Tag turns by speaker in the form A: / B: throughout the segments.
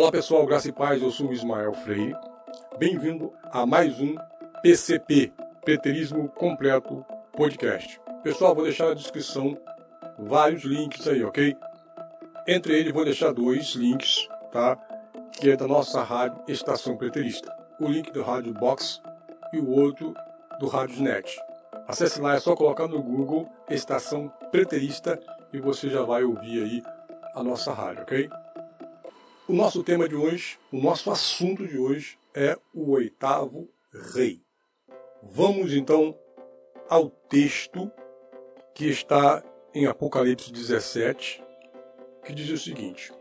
A: Olá pessoal, graça e paz, eu sou Ismael Freire. Bem-vindo a mais um PCP, Preterismo Completo Podcast. Pessoal, vou deixar na descrição vários links aí, ok? Entre eles vou deixar dois links, tá? Que é da nossa rádio Estação Preterista. O link do Rádio Box e o outro do Rádio Net. Acesse lá, é só colocar no Google Estação Preterista e você já vai ouvir aí a nossa rádio, ok? O nosso tema de hoje, o nosso assunto de hoje é o oitavo rei. Vamos então ao texto que está em Apocalipse 17, que diz o seguinte.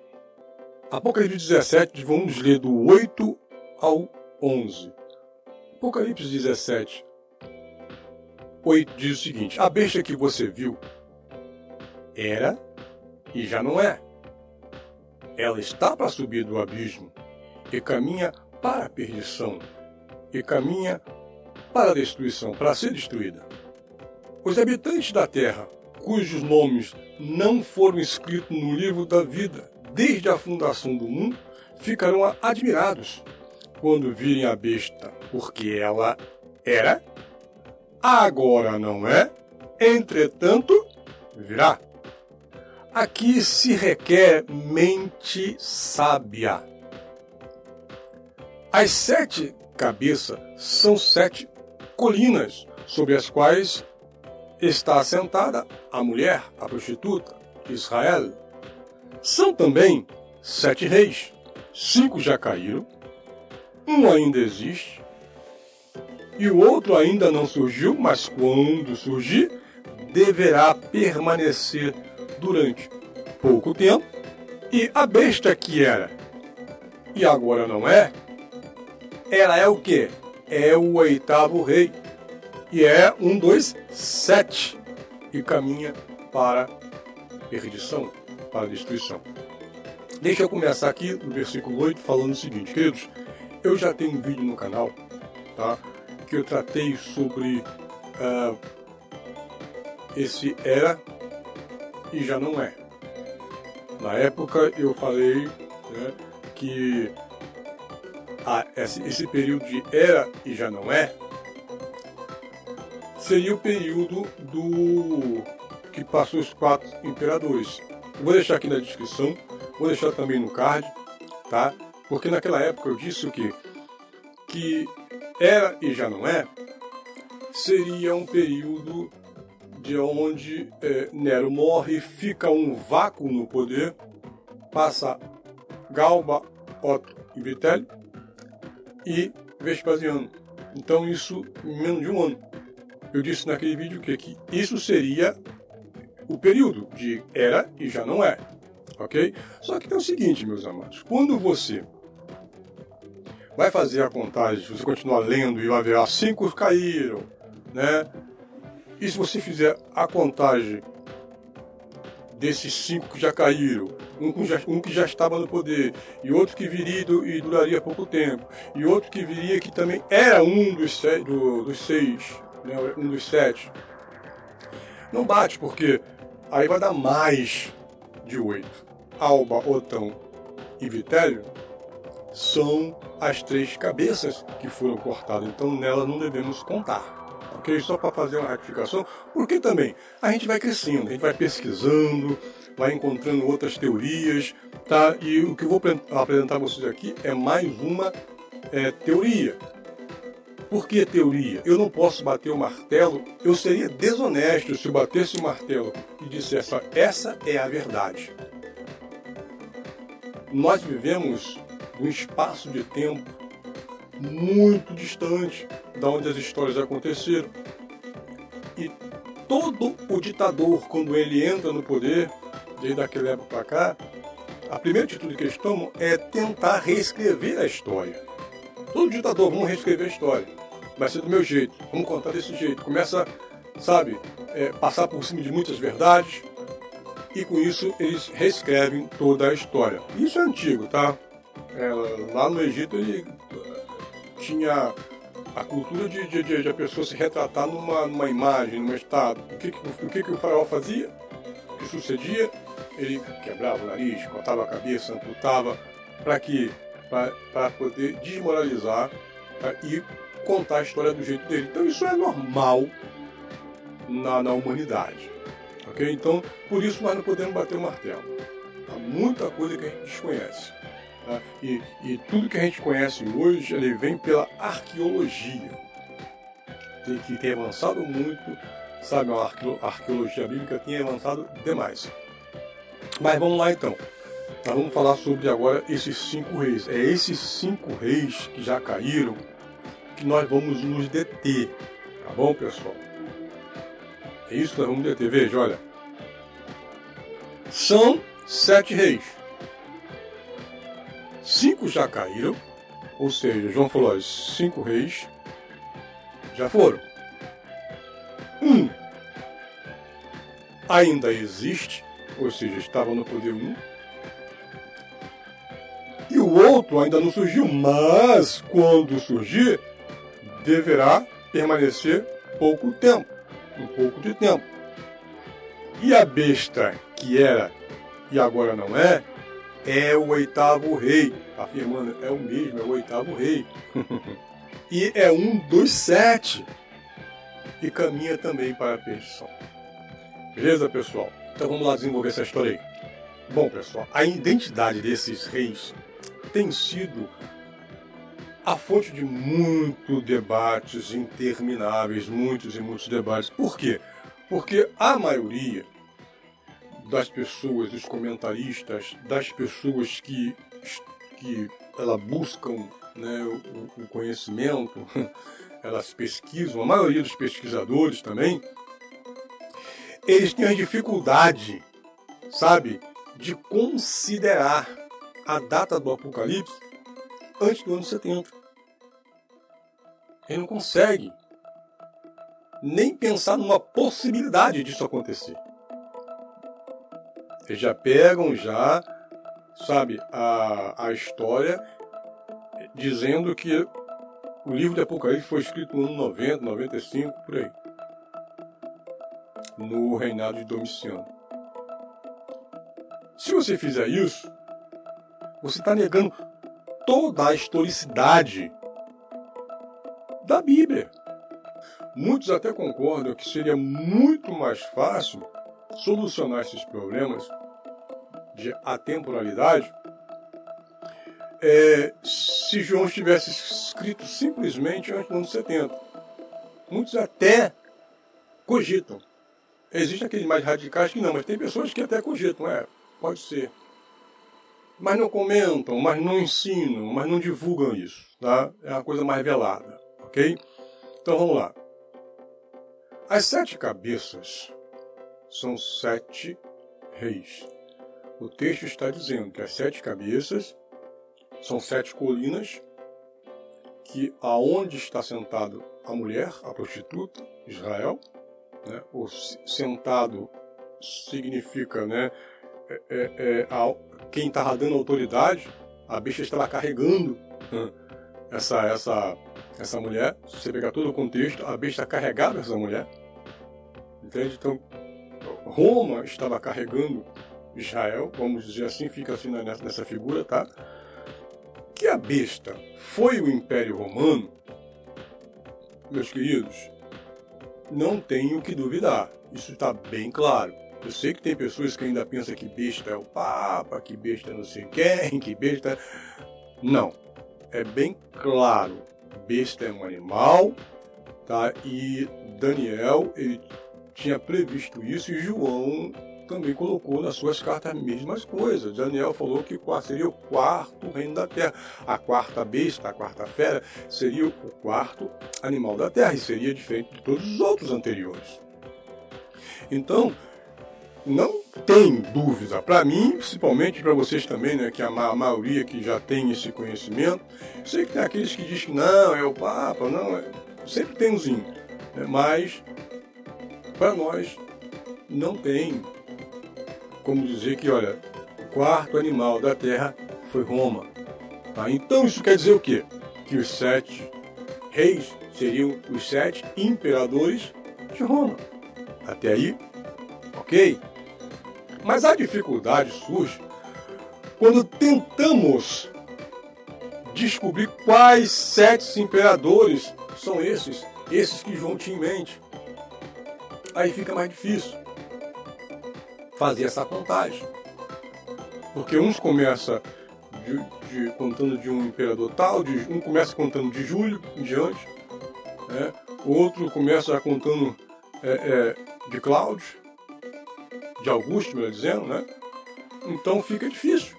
A: Apocalipse 17, vamos ler do 8 ao 11. Apocalipse 17, 8 diz o seguinte: A besta que você viu era e já não é ela está para subir do abismo e caminha para a perdição e caminha para a destruição, para ser destruída. Os habitantes da terra, cujos nomes não foram escritos no livro da vida desde a fundação do mundo, ficarão admirados quando virem a besta, porque ela era, agora não é, entretanto virá. Aqui se requer mente sábia. As sete cabeças são sete colinas sobre as quais está assentada a mulher, a prostituta, Israel. São também sete reis. Cinco já caíram, um ainda existe, e o outro ainda não surgiu, mas quando surgir, deverá permanecer durante pouco tempo, e a besta que era e agora não é, ela é o que? É o oitavo rei. E é um dos sete que caminha para perdição, para destruição. Deixa eu começar aqui no versículo 8 falando o seguinte, queridos, eu já tenho um vídeo no canal, tá? Que eu tratei sobre uh, esse era e já não é. Na época eu falei né, que a, esse, esse período de era e já não é seria o período do que passou os quatro imperadores. Vou deixar aqui na descrição, vou deixar também no card, tá? Porque naquela época eu disse o que que era e já não é seria um período de onde é, Nero morre, fica um vácuo no poder, passa Galba, Otto e Vitelli e Vespasiano. Então isso em menos de um ano. Eu disse naquele vídeo que, que isso seria o período de era e já não é. Ok? Só que é o seguinte, meus amados, quando você vai fazer a contagem, você continuar lendo e vai ver, ah, cinco caíram, né? E se você fizer a contagem desses cinco que já caíram, um que já, um que já estava no poder, e outro que viria e duraria pouco tempo, e outro que viria que também era um dos, do, dos seis, né, um dos sete, não bate, porque aí vai dar mais de oito. Alba, Otão e Vitélio são as três cabeças que foram cortadas, então nelas não devemos contar ok? Só para fazer uma ratificação, porque também a gente vai crescendo, a gente vai pesquisando, vai encontrando outras teorias, tá? E o que eu vou apresentar a vocês aqui é mais uma é, teoria. Por que teoria? Eu não posso bater o martelo, eu seria desonesto se eu batesse o martelo e dissesse, essa é a verdade. Nós vivemos um espaço de tempo muito distante da onde as histórias aconteceram. E todo o ditador, quando ele entra no poder, desde aquela época para cá, a primeira atitude que eles tomam é tentar reescrever a história. Todo ditador, vamos reescrever a história. Vai ser do meu jeito, vamos contar desse jeito. Começa, sabe, é, passar por cima de muitas verdades e com isso eles reescrevem toda a história. Isso é antigo, tá? É, lá no Egito ele tinha a cultura de, de, de, a pessoa se retratar numa, numa imagem, num estado. O que, que, o, que, que o faraó fazia? O que sucedia? Ele quebrava o nariz, cortava a cabeça, amputava para que para poder desmoralizar tá? e contar a história do jeito dele. Então isso é normal na, na humanidade. ok? Então, por isso nós não podemos bater o martelo. Há muita coisa que a gente desconhece. Tá? E, e tudo que a gente conhece hoje, ele vem pela arqueologia. Tem que ter avançado muito, sabe? A arqueologia bíblica tem avançado demais. Mas vamos lá então. Nós vamos falar sobre agora esses cinco reis. É esses cinco reis que já caíram que nós vamos nos deter. Tá bom, pessoal? É isso que nós vamos deter. Veja, olha. São sete reis. Cinco já caíram. Ou seja, João falou, os cinco reis já foram. Um ainda existe, ou seja, estava no poder um. E o outro ainda não surgiu, mas quando surgir, deverá permanecer pouco tempo, um pouco de tempo. E a besta que era e agora não é, é o oitavo rei, afirmando, é o mesmo, é o oitavo rei. e é um dos sete, e caminha também para a perdição. Beleza, pessoal? Então vamos lá desenvolver essa história aí. Bom, pessoal, a identidade desses reis tem sido a fonte de muitos debates intermináveis, muitos e muitos debates. Por quê? Porque a maioria das pessoas, dos comentaristas, das pessoas que, que ela buscam né, o, o conhecimento, elas pesquisam, a maioria dos pesquisadores também, eles têm a dificuldade, sabe, de considerar a data do Apocalipse antes do ano 70. Ele não consegue nem pensar numa possibilidade disso acontecer. Eles já pegam já, sabe, a, a história dizendo que o livro de Apocalipse foi escrito no ano 90, 95, por aí. No reinado de Domiciano. Se você fizer isso, você está negando toda a historicidade da Bíblia. Muitos até concordam que seria muito mais fácil solucionar esses problemas de atemporalidade é, se João tivesse escrito simplesmente antes do ano 70. Muitos até cogitam. Existem aqueles mais radicais que não, mas tem pessoas que até cogitam, é, pode ser mas não comentam, mas não ensinam, mas não divulgam isso. Tá? É uma coisa mais velada. Ok? Então vamos lá. As sete cabeças são sete reis. O texto está dizendo que as sete cabeças são sete colinas que aonde está sentado a mulher, a prostituta, Israel, né? o sentado significa né, é, é, é, quem estava dando autoridade, a bicha estava carregando essa, essa, essa mulher. Se você pegar todo o contexto, a bicha carregava essa mulher. Entende? Então, Roma estava carregando Israel, vamos dizer assim, fica assim nessa, figura, tá? Que a besta foi o Império Romano, meus queridos, não tenho que duvidar. Isso está bem claro. Eu sei que tem pessoas que ainda pensam que besta é o Papa, que besta é não sei quem, que besta. Não. É bem claro. Besta é um animal, tá? E Daniel, ele tinha previsto isso e João também colocou nas suas cartas as mesmas coisas. Daniel falou que seria o quarto reino da terra. A quarta besta, a quarta fera, seria o quarto animal da terra e seria diferente de todos os outros anteriores. Então, não tem dúvida. Para mim, principalmente para vocês também, né, que a, ma a maioria que já tem esse conhecimento, sei que tem aqueles que dizem que não, é o Papa, não, é... sempre tem umzinho. Né, mas, para nós, não tem como dizer que, olha, o quarto animal da Terra foi Roma. Tá? Então, isso quer dizer o quê? Que os sete reis seriam os sete imperadores de Roma. Até aí, ok? Mas a dificuldade surge quando tentamos descobrir quais sete imperadores são esses, esses que João tinha em mente. Aí fica mais difícil fazer essa contagem. Porque uns começam de, de, contando de um imperador tal, de, um começa contando de Júlio em diante, né? o outro começa contando é, é, de Cláudio, de Augusto, melhor dizendo, né? Então fica difícil.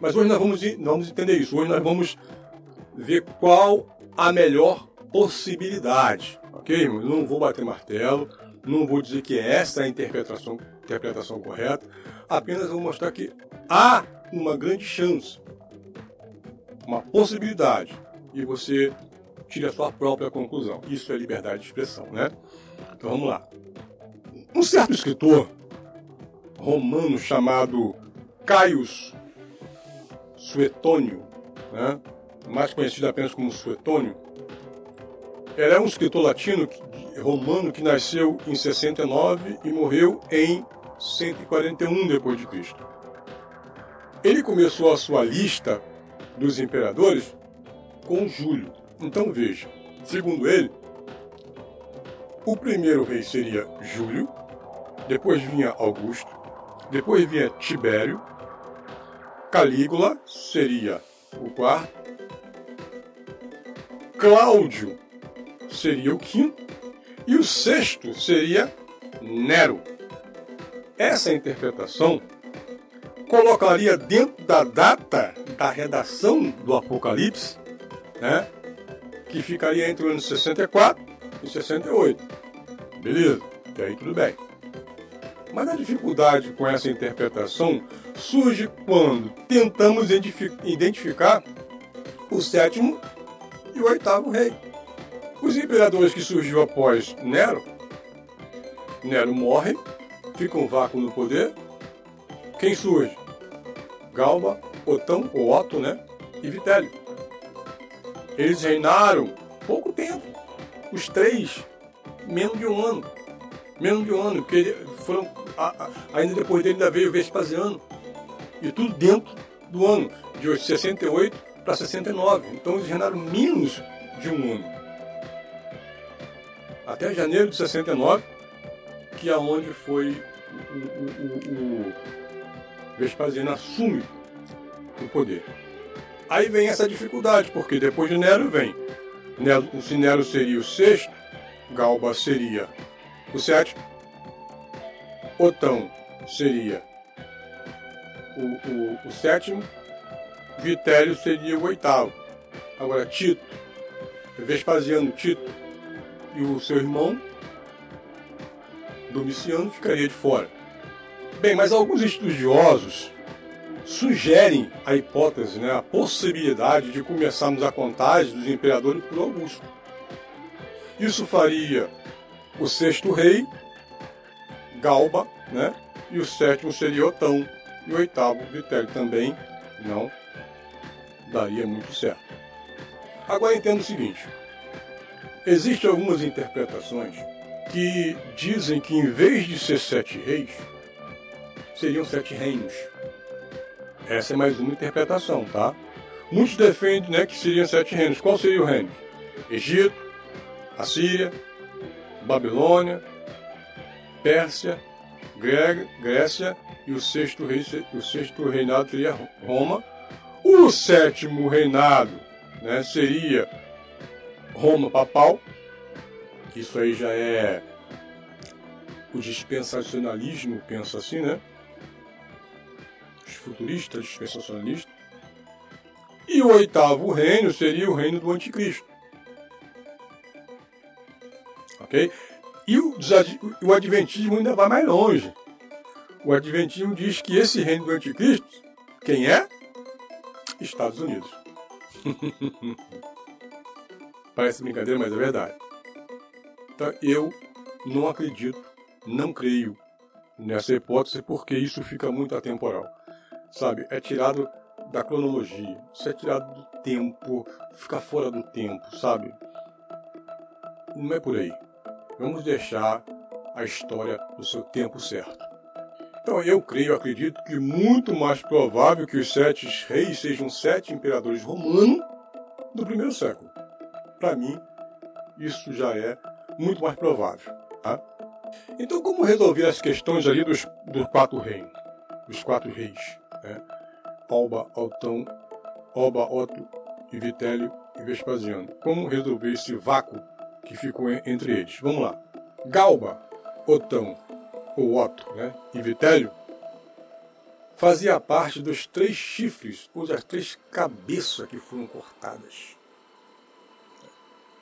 A: Mas hoje nós vamos, nós vamos entender isso. Hoje nós vamos ver qual a melhor possibilidade. Ok, Eu não vou bater martelo, não vou dizer que essa é a interpretação, interpretação correta, apenas vou mostrar que há uma grande chance, uma possibilidade, e você tire a sua própria conclusão. Isso é liberdade de expressão, né? Então vamos lá. Um certo escritor romano chamado Caius Suetônio, né? mais conhecido apenas como Suetônio, ele é um escritor latino romano que nasceu em 69 e morreu em 141 depois de Cristo. Ele começou a sua lista dos imperadores com Júlio. Então veja, segundo ele, o primeiro rei seria Júlio, depois vinha Augusto, depois vinha Tibério, Calígula seria o quarto, Cláudio seria o quinto e o sexto seria Nero. Essa interpretação colocaria dentro da data da redação do Apocalipse, né, que ficaria entre os anos 64 e 68. Beleza, até aí tudo bem. Mas a dificuldade com essa interpretação surge quando tentamos identificar o sétimo e o oitavo rei. Os imperadores que surgiu após Nero, Nero morre, fica um vácuo no poder. Quem surge? Galba, Otão, ou Otto, né? E Vitélio. Eles reinaram pouco tempo. Os três, menos de um ano. Menos de um ano, porque foram. Ainda depois dele ainda veio Vespasiano. E tudo dentro do ano, de 68 para 69. Então eles reinaram menos de um ano até janeiro de 69, que é onde foi o, o, o, o Vespasiano assume o poder. Aí vem essa dificuldade, porque depois de Nero vem. Nero, se Nero seria o sexto, Galba seria o sétimo, Otão seria o, o, o sétimo, Vitélio seria o oitavo. Agora, Tito, Vespasiano, Tito, e o seu irmão, Domiciano, ficaria de fora. Bem, mas alguns estudiosos sugerem a hipótese, né, a possibilidade de começarmos a contagem dos imperadores por Augusto. Isso faria o sexto rei, Galba, né, e o sétimo seria Otão, e o oitavo, Vitélio, também não daria muito certo. Agora entenda o seguinte: Existem algumas interpretações que dizem que em vez de ser sete reis, seriam sete reinos. Essa é mais uma interpretação, tá? Muitos defendem né, que seriam sete reinos. Qual seria o reino? Egito, Assíria, Babilônia, Pérsia, Grécia e o sexto, rei, o sexto reinado seria Roma. O sétimo reinado né, seria Roma papal, isso aí já é o dispensacionalismo, pensa assim, né? Os futuristas, dispensacionalistas. E o oitavo reino seria o reino do anticristo. Ok? E o, o adventismo ainda vai mais longe. O adventismo diz que esse reino do anticristo, quem é? Estados Unidos. Parece brincadeira, mas é verdade. Então, eu não acredito, não creio nessa hipótese porque isso fica muito atemporal. Sabe? É tirado da cronologia, isso é tirado do tempo, fica fora do tempo, sabe? Não é por aí. Vamos deixar a história no seu tempo certo. Então eu creio, acredito que muito mais provável que os sete reis sejam sete imperadores romanos do primeiro século. Para mim, isso já é muito mais provável. Tá? Então, como resolver as questões ali dos, dos quatro reinos? Dos quatro reis. Né? Alba, Altão, Alba, Otto e Vitélio e Vespasiano. Como resolver esse vácuo que ficou entre eles? Vamos lá. Galba, Otão ou Otto né? e Vitélio fazia parte dos três chifres, ou das três cabeças que foram cortadas.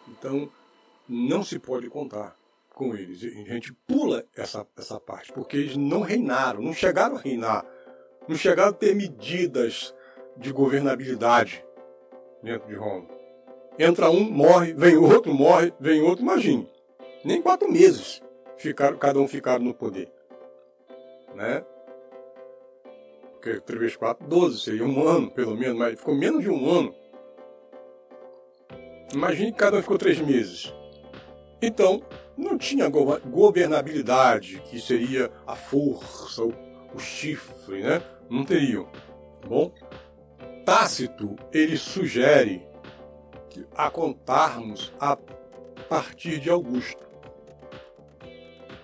A: Então, não se pode contar com eles. A gente pula essa, essa parte, porque eles não reinaram, não chegaram a reinar, não chegaram a ter medidas de governabilidade dentro de Roma. Entra um, morre, vem outro, morre, vem outro, imagine. Nem quatro meses ficaram, cada um ficaram no poder. Né? Porque 3 vezes 4, 12, seria um ano, pelo menos, mas ficou menos de um ano. Imagine que cada um ficou três meses. Então, não tinha governabilidade, que seria a força, o, o chifre, né? Não teriam. Tá bom? Tácito, ele sugere que, a contarmos a partir de Augusto.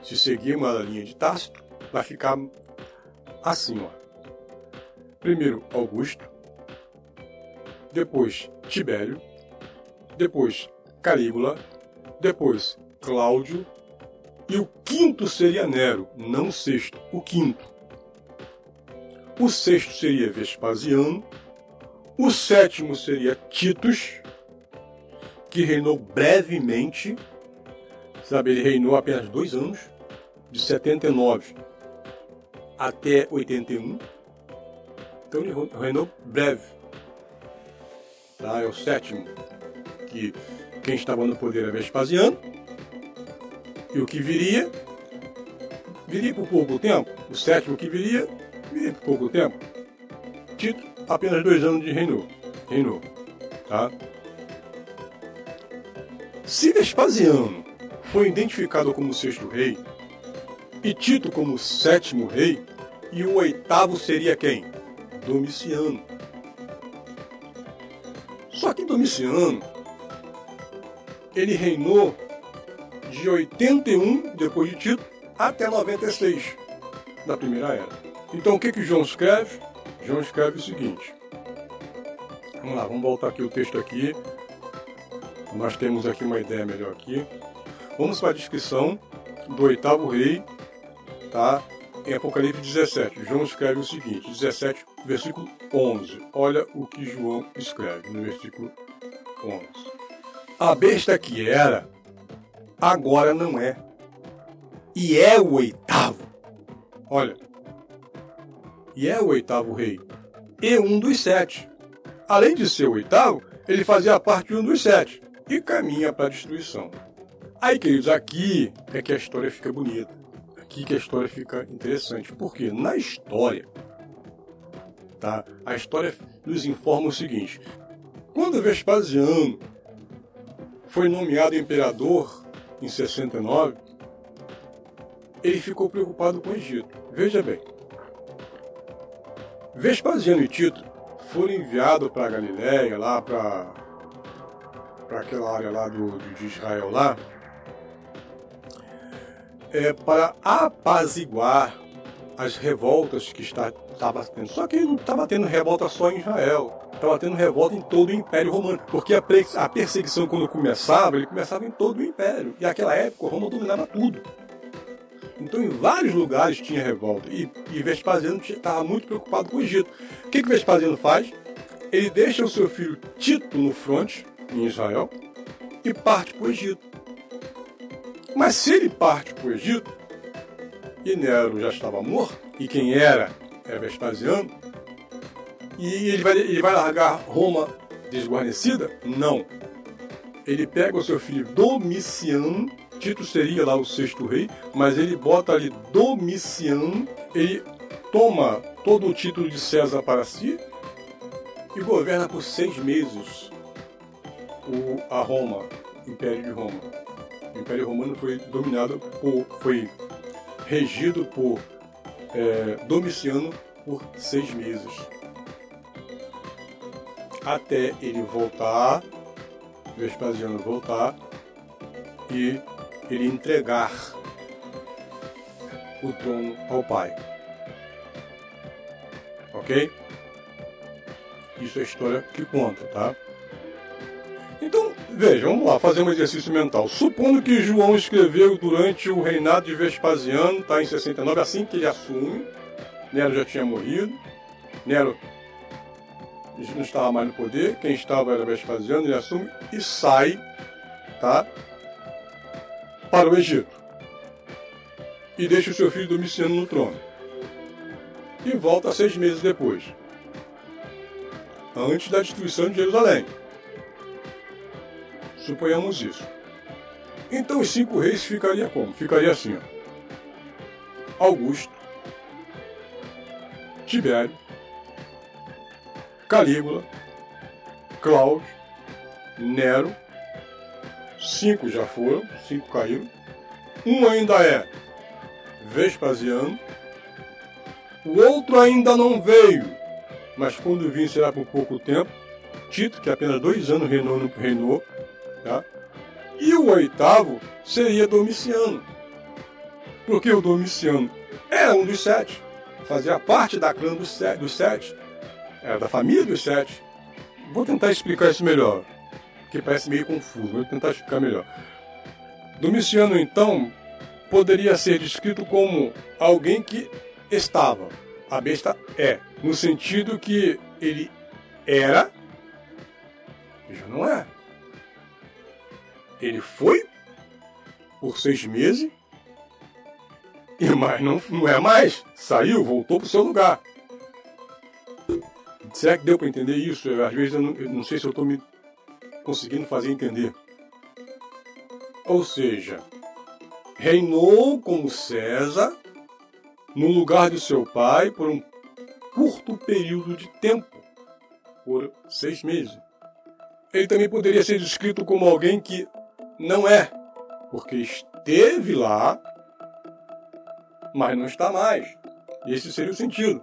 A: Se seguirmos a linha de Tácito, vai ficar assim, ó. Primeiro Augusto, depois Tibério, depois Calígula, depois Cláudio, e o quinto seria Nero, não o sexto, o quinto. O sexto seria Vespasiano, o sétimo seria Titus, que reinou brevemente, sabe, ele reinou apenas dois anos, de 79 até 81. Então ele reinou breve. Tá? É o sétimo que quem estava no poder era Vespasiano, e o que viria, viria por pouco tempo. O sétimo que viria, viria por pouco tempo. Tito, apenas dois anos de reinou. reinou tá? Se Vespasiano foi identificado como sexto rei, e Tito como sétimo rei, e o oitavo seria quem? Domiciano. Só que Domiciano ele reinou de 81 depois de Tito até 96 da primeira era. Então o que que João escreve? João escreve o seguinte. Vamos lá, vamos voltar aqui o texto aqui. Nós temos aqui uma ideia melhor aqui. Vamos para a descrição do oitavo rei, tá? Em Apocalipse 17. João escreve o seguinte, 17, versículo 11. Olha o que João escreve no versículo 11. A besta que era, agora não é. E é o oitavo. Olha. E é o oitavo rei. E um dos sete. Além de ser o oitavo, ele fazia parte de um dos sete. E caminha para a destruição. Aí, queridos, aqui é que a história fica bonita. Aqui que a história fica interessante. Porque na história, tá? A história nos informa o seguinte: quando Vespasiano foi nomeado imperador em 69, ele ficou preocupado com o Egito. Veja bem, Vespasiano e Tito foram enviados para a Galiléia, lá para aquela área lá do, de Israel lá, é, para apaziguar as revoltas que estava tendo. Só que não estava tendo revolta só em Israel estava tendo revolta em todo o Império Romano. Porque a, a perseguição, quando começava, ele começava em todo o Império. E naquela época, Roma dominava tudo. Então, em vários lugares tinha revolta. E, e Vespasiano estava muito preocupado com o Egito. O que, que Vespasiano faz? Ele deixa o seu filho Tito no fronte, em Israel, e parte para o Egito. Mas se ele parte para o Egito, e Nero já estava morto, e quem era é Vespasiano, e ele vai, ele vai largar Roma desguarnecida? Não. Ele pega o seu filho Domiciano, Tito seria lá o sexto rei, mas ele bota ali Domiciano, ele toma todo o título de César para si e governa por seis meses o, a Roma, o Império de Roma. O Império Romano foi dominado por, foi regido por é, Domiciano por seis meses. Até ele voltar, Vespasiano voltar e ele entregar o trono ao pai. Ok? Isso é a história que conta, tá? Veja, vamos lá, fazer um exercício mental. Supondo que João escreveu durante o reinado de Vespasiano, está em 69, assim que ele assume, Nero já tinha morrido, Nero não estava mais no poder, quem estava era Vespasiano, ele assume e sai, tá? Para o Egito. E deixa o seu filho Domiciano no trono. E volta seis meses depois. Antes da destruição de Jerusalém. Suponhamos isso. Então os cinco reis ficaria como? Ficaria assim, ó. Augusto, Tibério, Calígula, Cláudio, Nero, cinco já foram, cinco caíram. Um ainda é Vespasiano, o outro ainda não veio, mas quando vir será por pouco tempo. Tito, que apenas dois anos reinou, reinou o oitavo seria Domiciano. Porque o Domiciano era um dos sete, fazia parte da clã dos sete, dos sete era da família dos sete. Vou tentar explicar isso melhor, porque parece meio confuso, vou tentar explicar melhor. Domiciano, então, poderia ser descrito como alguém que estava. A besta é, no sentido que ele era já não é. Ele foi por seis meses e mais não, não é mais. Saiu, voltou para o seu lugar. Será que deu para entender isso? Eu, às vezes eu não, eu não sei se eu estou me conseguindo fazer entender. Ou seja, reinou como César no lugar de seu pai por um curto período de tempo por seis meses. Ele também poderia ser descrito como alguém que não é, porque esteve lá, mas não está mais. Esse seria o sentido.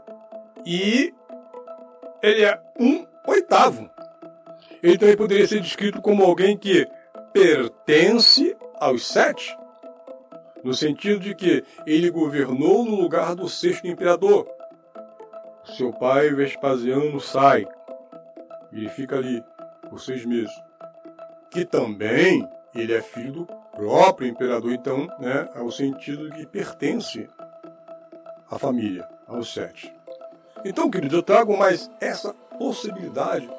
A: E ele é um oitavo. Ele também poderia ser descrito como alguém que pertence aos sete, no sentido de que ele governou no lugar do sexto imperador. Seu pai Vespasiano sai. Ele fica ali por seis meses. Que também ele é filho do próprio imperador, então, né, ao sentido que pertence à família, aos sete. Então, queridos, eu trago mais essa possibilidade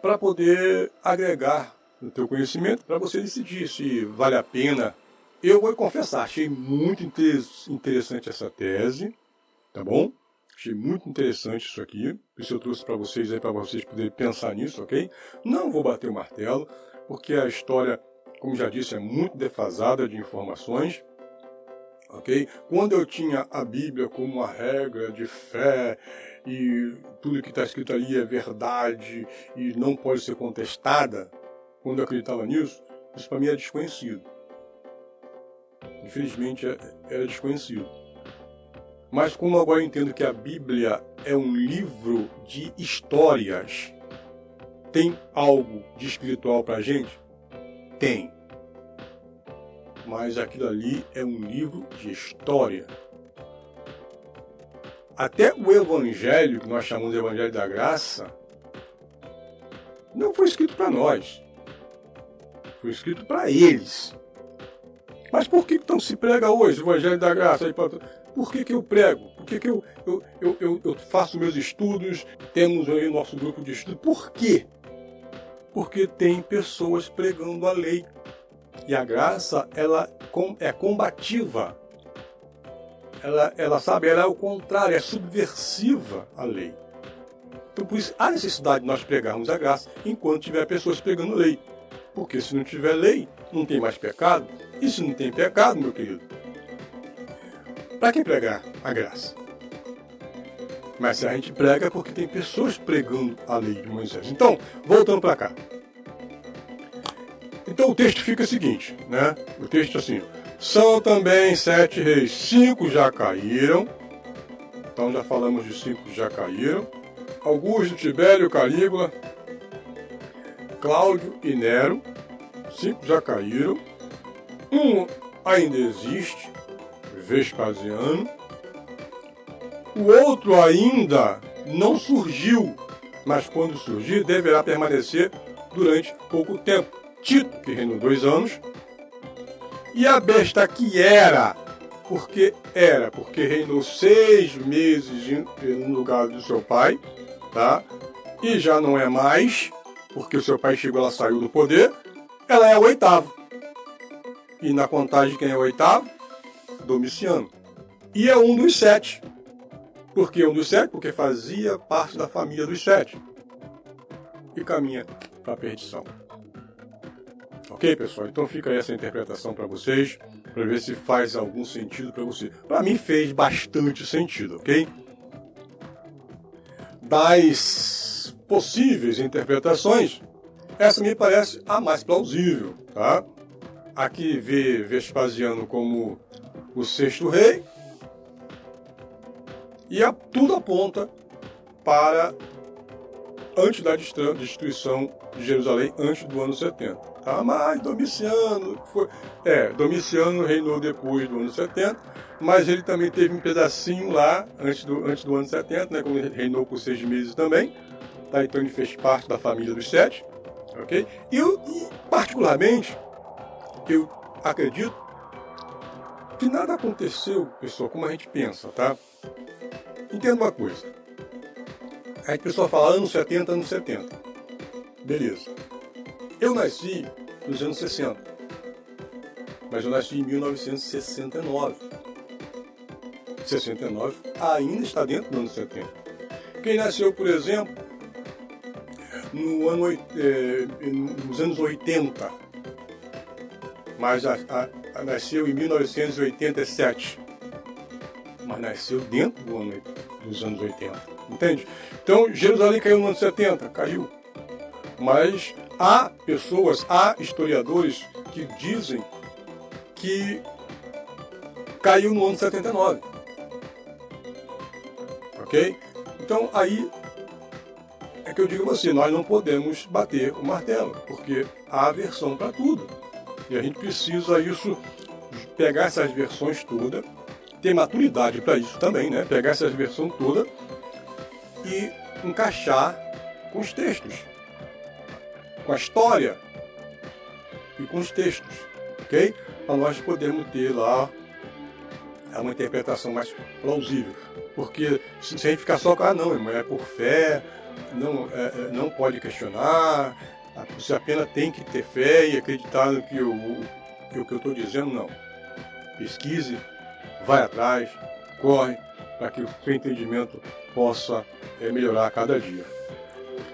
A: para poder agregar no teu conhecimento, para você decidir se vale a pena. Eu vou confessar, achei muito interessante essa tese, tá bom? Achei muito interessante isso aqui, isso eu trouxe para vocês aí, para vocês poderem pensar nisso, ok? Não vou bater o martelo, porque a história, como já disse, é muito defasada de informações. ok? Quando eu tinha a Bíblia como uma regra de fé e tudo que está escrito ali é verdade e não pode ser contestada, quando eu acreditava nisso, isso para mim era desconhecido. Infelizmente é, era desconhecido. Mas como agora eu entendo que a Bíblia é um livro de histórias, tem algo de espiritual para a gente? Tem. Mas aquilo ali é um livro de história. Até o Evangelho, que nós chamamos de Evangelho da Graça, não foi escrito para nós. Foi escrito para eles. Mas por que então se prega hoje o Evangelho da Graça? Por que, que eu prego? Por que, que eu, eu, eu, eu, faço meus estudos? Temos aí nosso grupo de estudo. Por quê? Porque tem pessoas pregando a lei. E a graça, ela é combativa. Ela, ela sabe, ela é o contrário, é subversiva à lei. Então, por isso, há necessidade de nós pregarmos a graça enquanto tiver pessoas pregando lei. Porque se não tiver lei, não tem mais pecado. E se não tem pecado, meu querido, para que pregar a graça? Mas a gente prega porque tem pessoas pregando a lei de Moisés. Então, voltando para cá. Então o texto fica o seguinte, né? O texto assim: São também sete reis. Cinco já caíram. Então já falamos de cinco que já caíram. Augusto, Tibério, Calígula, Cláudio e Nero. Cinco já caíram. Um ainda existe, Vespasiano. O outro ainda não surgiu, mas quando surgir deverá permanecer durante pouco tempo. Tito, que reinou dois anos, e a besta que era, porque era, porque reinou seis meses no lugar do seu pai, tá? E já não é mais, porque o seu pai chegou, ela saiu do poder, ela é o oitavo. E na contagem quem é o oitavo? Domiciano. E é um dos sete. Por que um dos sete? Porque fazia parte da família dos sete. E caminha para a perdição. Ok, pessoal? Então fica essa interpretação para vocês, para ver se faz algum sentido para você. Para mim fez bastante sentido, ok? Das possíveis interpretações, essa me parece a mais plausível, tá? Aqui vê Vespasiano como o sexto rei, e a, tudo aponta para antes da destruição de Jerusalém, antes do ano 70. Tá? Mas Domiciano foi. É, Domiciano reinou depois do ano 70, mas ele também teve um pedacinho lá antes do, antes do ano 70, né, quando ele reinou por seis meses também. Tá? Então ele fez parte da família dos sete. ok? E, e particularmente, eu acredito que nada aconteceu, pessoal, como a gente pensa, tá? Entenda uma coisa. Aí a pessoa fala anos 70, anos 70. Beleza. Eu nasci nos anos 60. Mas eu nasci em 1969. 69 ainda está dentro do ano 70. Quem nasceu, por exemplo, no ano, eh, nos anos 80, mas a, a, a nasceu em 1987, mas nasceu dentro do ano, dos anos 80, entende? Então, Jerusalém caiu no ano 70, caiu. Mas há pessoas, há historiadores que dizem que caiu no ano 79. Ok? Então aí é que eu digo você, nós não podemos bater o martelo, porque há versão para tudo. E a gente precisa isso, pegar essas versões todas, ter maturidade para isso também, né? Pegar essas versões todas e encaixar com os textos, com a história e com os textos, ok? Para nós podermos ter lá uma interpretação mais plausível. Porque se a gente ficar só com, ah, não, é por fé, não, é, é, não pode questionar, você apenas tem que ter fé e acreditar no que eu, que eu estou dizendo, não. Pesquise, vai atrás, corre, para que o seu entendimento possa é, melhorar a cada dia.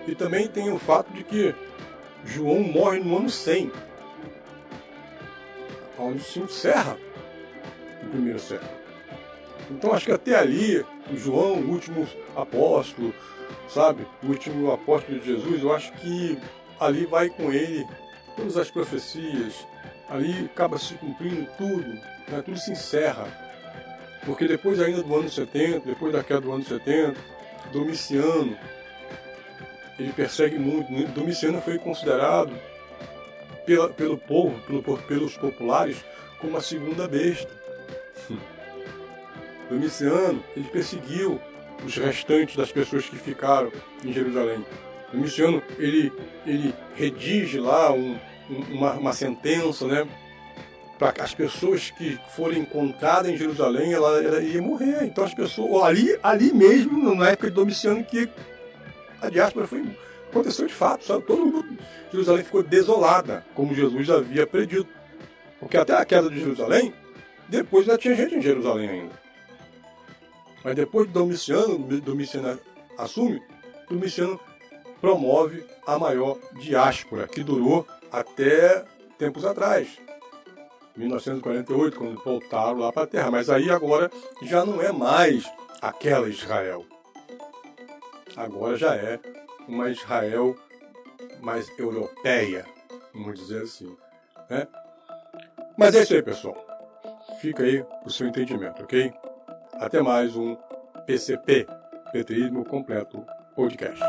A: E também tem o fato de que João morre no ano 100, onde se encerra o primeiro século. Então acho que até ali, João, o último apóstolo, sabe, o último apóstolo de Jesus, eu acho que ali vai com ele todas as profecias, ali acaba se cumprindo tudo, né, tudo se encerra. Porque depois ainda do ano 70, depois da queda do ano 70, Domiciano, ele persegue muito. Né? Domiciano foi considerado pela, pelo povo, pelo, pelos populares, como a segunda besta. Domiciano, ele perseguiu os restantes das pessoas que ficaram em Jerusalém. Domiciano, ele, ele redige lá um, uma, uma sentença, né? Para as pessoas que forem encontradas em Jerusalém, ela, ela ia morrer. Então as pessoas, ali, ali mesmo, na época de Domiciano, que a diáspora foi, aconteceu de fato, sabe? Todo mundo, Jerusalém ficou desolada, como Jesus havia predito. Porque até a queda de Jerusalém, depois ainda tinha gente em Jerusalém ainda. Mas depois de Domiciano, Domiciano assume, Domiciano promove a maior diáspora, que durou até tempos atrás. 1948, quando voltaram lá para a terra. Mas aí agora já não é mais aquela Israel. Agora já é uma Israel mais europeia, vamos dizer assim. Né? Mas é isso aí, pessoal. Fica aí o seu entendimento, ok? Até mais um PCP, Petrismo Completo Podcast.